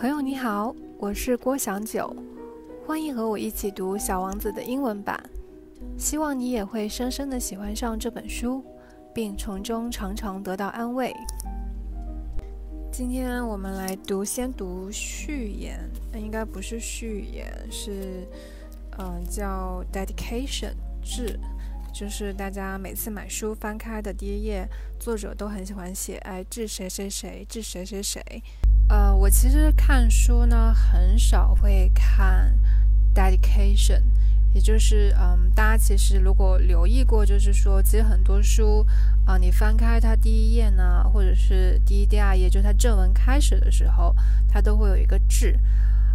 朋友你好，我是郭祥九，欢迎和我一起读《小王子》的英文版。希望你也会深深的喜欢上这本书，并从中常常得到安慰。今天我们来读，先读序言，应该不是序言，是嗯叫 dedication 致，就是大家每次买书翻开的第一页，作者都很喜欢写，哎，致谁谁谁，致谁谁谁。呃，我其实看书呢，很少会看 dedication，也就是，嗯，大家其实如果留意过，就是说，其实很多书啊，你翻开它第一页呢，或者是第一、第二页，就是它正文开始的时候，它都会有一个致，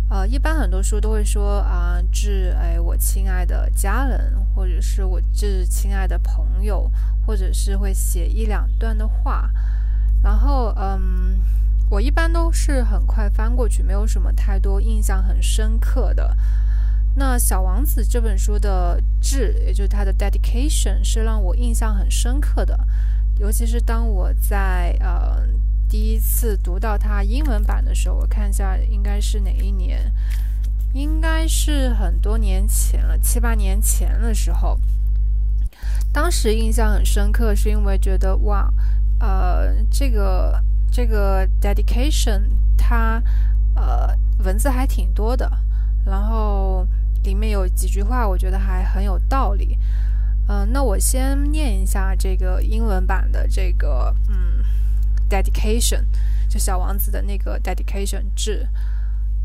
呃，一般很多书都会说啊，致哎我亲爱的家人，或者是我致亲爱的朋友，或者是会写一两段的话，然后，嗯。我一般都是很快翻过去，没有什么太多印象很深刻的。那《小王子》这本书的致，也就是它的 dedication，是让我印象很深刻的。尤其是当我在呃第一次读到它英文版的时候，我看一下应该是哪一年，应该是很多年前了，七八年前的时候。当时印象很深刻，是因为觉得哇，呃，这个。这个 dedication 它呃文字还挺多的，然后里面有几句话我觉得还很有道理。嗯，那我先念一下这个英文版的这个嗯 dedication，就小王子的那个 dedication 致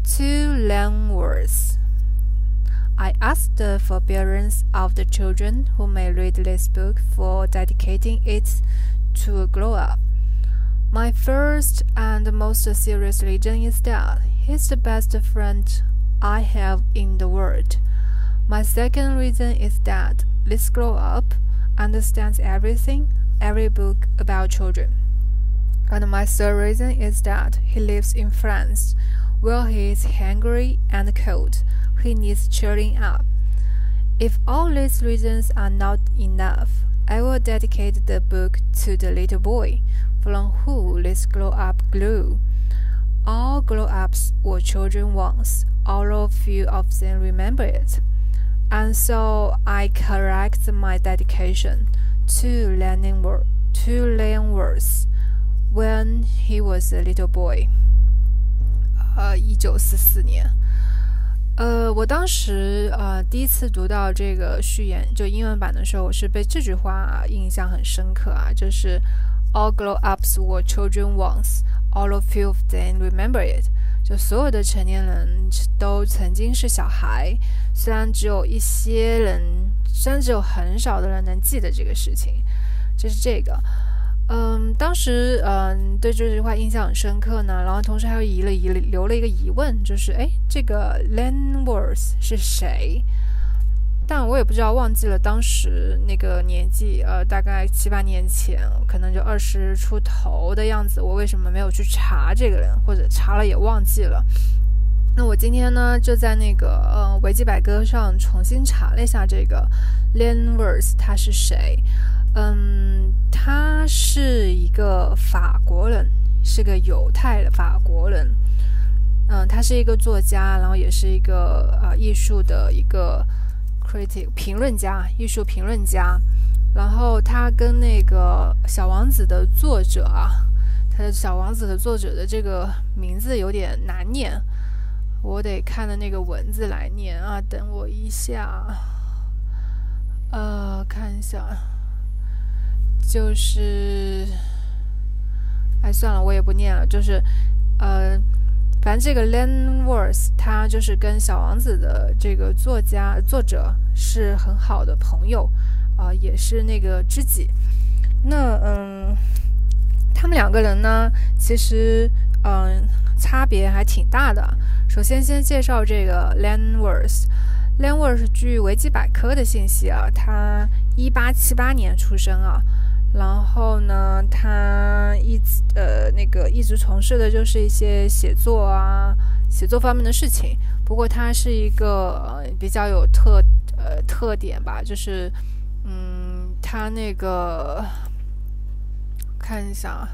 To Langworth。I ask the forbearance of the children who may read this book for dedicating it to a grow up. My first and most serious reason is that he's the best friend I have in the world. My second reason is that this grow up understands everything, every book about children. And my third reason is that he lives in France, where he is hungry and cold. He needs cheering up. If all these reasons are not enough, I will dedicate the book to the little boy from who this glow up grew. All glow ups were children once, although few of them remember it. And so I correct my dedication to Leonard, to Leonworth when he was a little boy. 呃，一九四四年。呃，我当时呃第一次读到这个序言，就英文版的时候，我是被这句话印象很深刻啊，就是 All grown-ups were children once. All of few of them remember it. 就所有的成年人都曾经是小孩，虽然只有一些人，虽然只有很少的人能记得这个事情。就是这个，嗯，当时嗯对这句话印象很深刻呢。然后同时还有疑了疑留了一个疑问，就是哎，这个 Landworth 是谁？但我也不知道，忘记了当时那个年纪，呃，大概七八年前，可能就二十出头的样子。我为什么没有去查这个人，或者查了也忘记了？那我今天呢，就在那个呃维基百科上重新查了一下这个 Lanvers 他是谁？嗯，他是一个法国人，是个犹太的法国人。嗯，他是一个作家，然后也是一个呃艺术的一个。Critic 评论家，艺术评论家，然后他跟那个《小王子》的作者啊，他的《小王子》的作者的这个名字有点难念，我得看的那个文字来念啊。等我一下，呃，看一下，就是，哎，算了，我也不念了，就是，呃。反正这个 Landworth 他就是跟小王子的这个作家作者是很好的朋友，啊，也是那个知己。那嗯，他们两个人呢，其实嗯差别还挺大的。首先先介绍这个 Landworth，Landworth 据维基百科的信息啊，他一八七八年出生啊。然后呢，他一直呃那个一直从事的就是一些写作啊，写作方面的事情。不过他是一个比较有特呃特点吧，就是嗯，他那个看一下啊，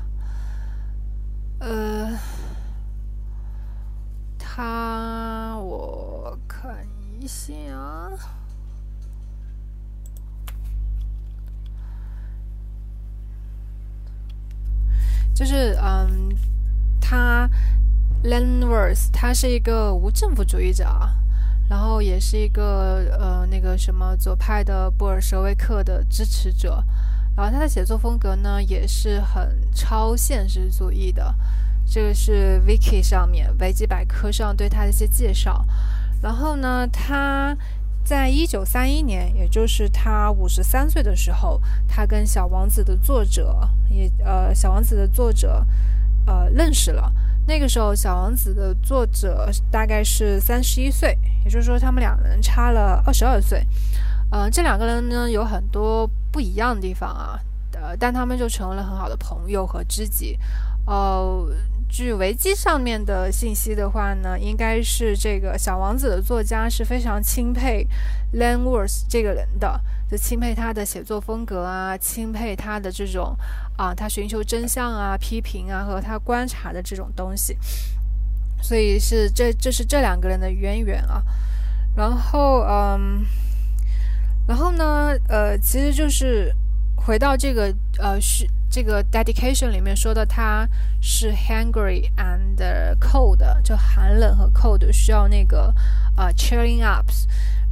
呃，他我看一下，就是嗯，他 Lenworth 他是一个无政府主义者，然后也是一个呃那个什么左派的布尔什维克的支持者，然后他的写作风格呢也是很超现实主义的。这个是 Wiki 上面维基百科上对他的一些介绍。然后呢，他在一九三一年，也就是他五十三岁的时候，他跟《小王子》的作者也呃，《小王子》的作者呃认识了。那个时候，《小王子》的作者大概是三十一岁，也就是说，他们两人差了二十二岁。呃，这两个人呢有很多不一样的地方啊，呃，但他们就成为了很好的朋友和知己。哦。据维基上面的信息的话呢，应该是这个小王子的作家是非常钦佩 Lenworth 这个人的，就钦佩他的写作风格啊，钦佩他的这种啊，他寻求真相啊、批评啊和他观察的这种东西，所以是这这是这两个人的渊源啊。然后嗯，然后呢，呃，其实就是回到这个呃是。这个 dedication 里面说的，他是 hungry and cold，就寒冷和 cold 需要那个呃 cheering ups。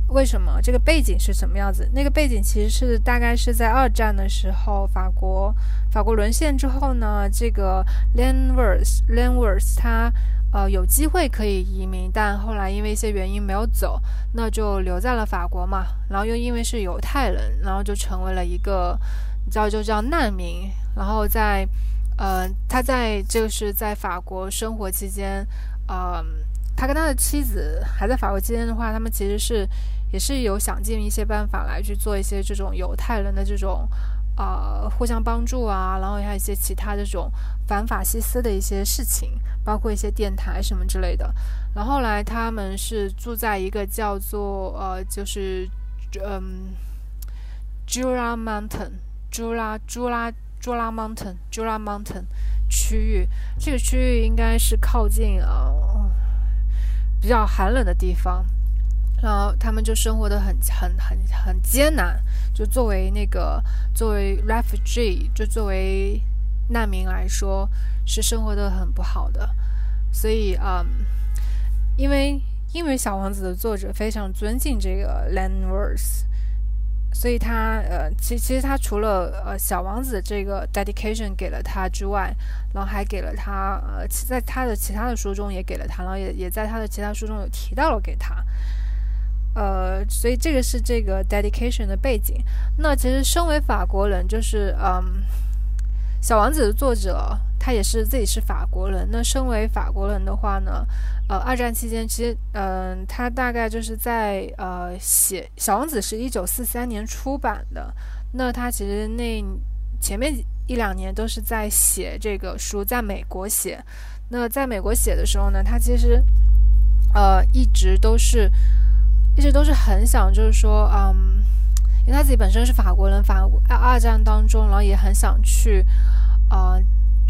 为什么？这个背景是什么样子？那个背景其实是大概是在二战的时候，法国法国沦陷之后呢，这个 Lenworth Lenworth 他呃有机会可以移民，但后来因为一些原因没有走，那就留在了法国嘛。然后又因为是犹太人，然后就成为了一个。你知道就叫难民，然后在，呃，他在就是在法国生活期间，呃，他跟他的妻子还在法国期间的话，他们其实是也是有想尽一些办法来去做一些这种犹太人的这种，呃，互相帮助啊，然后还有一些其他这种反法西斯的一些事情，包括一些电台什么之类的。然后来他们是住在一个叫做呃，就是嗯，Jura Mountain。朱拉朱拉朱拉 Mountain 朱拉 Mountain 区域，这个区域应该是靠近啊比较寒冷的地方，然后他们就生活的很很很很艰难，就作为那个作为 refugee 就作为难民来说是生活的很不好的，所以啊，因为因为小王子的作者非常尊敬这个 Landworth。所以他呃，其其实他除了呃小王子这个 dedication 给了他之外，然后还给了他呃，在他的其他的书中也给了他，然后也也在他的其他书中有提到了给他，呃，所以这个是这个 dedication 的背景。那其实身为法国人，就是嗯，小王子的作者。他也是自己是法国人。那身为法国人的话呢，呃，二战期间其实，嗯，他大概就是在呃写《小王子》是一九四三年出版的。那他其实那前面一两年都是在写这个书，在美国写。那在美国写的时候呢，他其实呃一直都是一直都是很想，就是说，嗯，因为他自己本身是法国人，法二二战当中，然后也很想去，啊。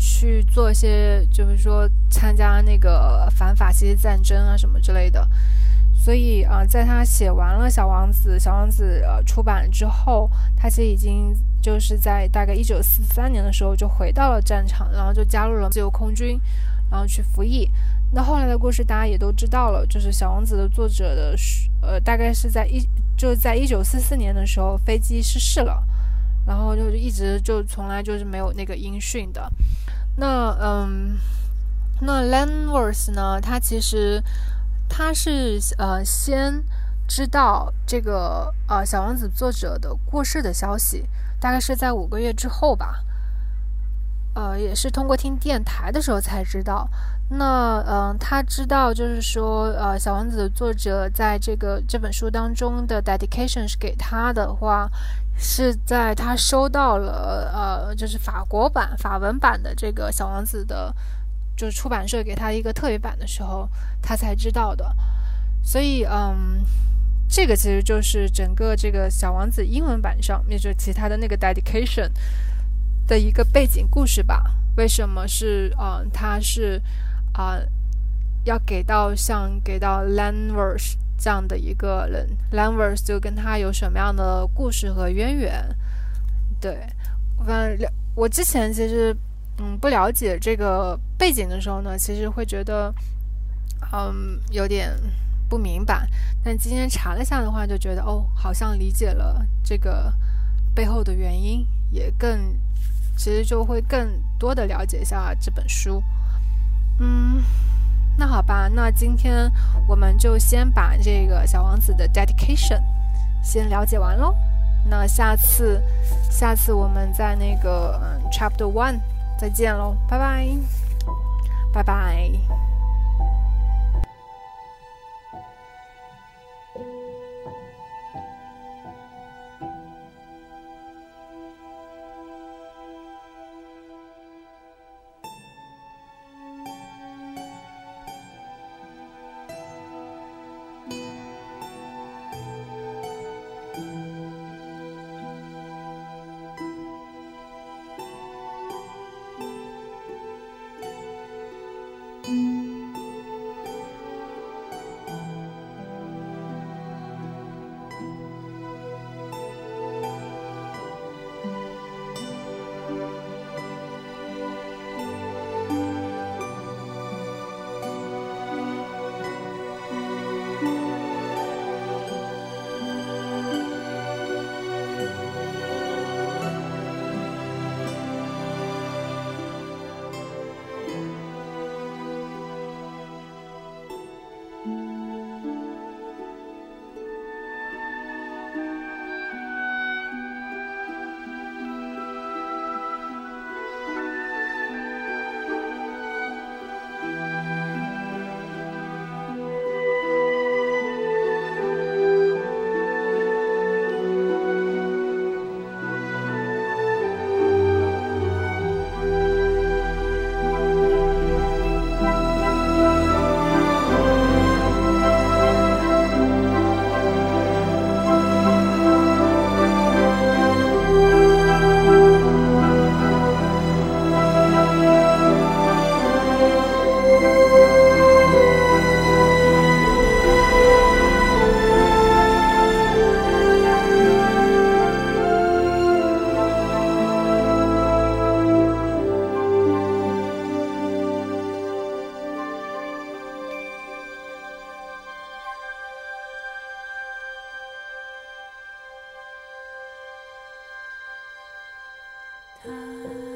去做一些，就是说参加那个反法西斯战争啊什么之类的。所以啊，在他写完了《小王子》，《小王子》呃出版之后，他其实已经就是在大概一九四三年的时候就回到了战场，然后就加入了自由空军，然后去服役。那后来的故事大家也都知道了，就是《小王子》的作者的呃，大概是在一就在一九四四年的时候飞机失事了，然后就一直就从来就是没有那个音讯的。那嗯，那 Lenworth 呢？他其实他是呃先知道这个呃小王子作者的过世的消息，大概是在五个月之后吧。呃，也是通过听电台的时候才知道。那嗯，他知道就是说呃小王子作者在这个这本书当中的 dedication 是给他的话。是在他收到了呃，就是法国版法文版的这个小王子的，就是出版社给他一个特别版的时候，他才知道的。所以，嗯，这个其实就是整个这个小王子英文版上面，就其他的那个 dedication 的一个背景故事吧。为什么是嗯，他是啊要给到像给到 Lanvers 这样的一个人，Lanvers 就跟他有什么样的故事和渊源？对，反正我之前其实嗯不了解这个背景的时候呢，其实会觉得嗯有点不明白，但今天查了下的话，就觉得哦，好像理解了这个背后的原因，也更其实就会更多的了解一下这本书，嗯。那好吧，那今天我们就先把这个小王子的 dedication 先了解完喽。那下次，下次我们在那个 chapter one 再见喽，拜拜，拜拜。time.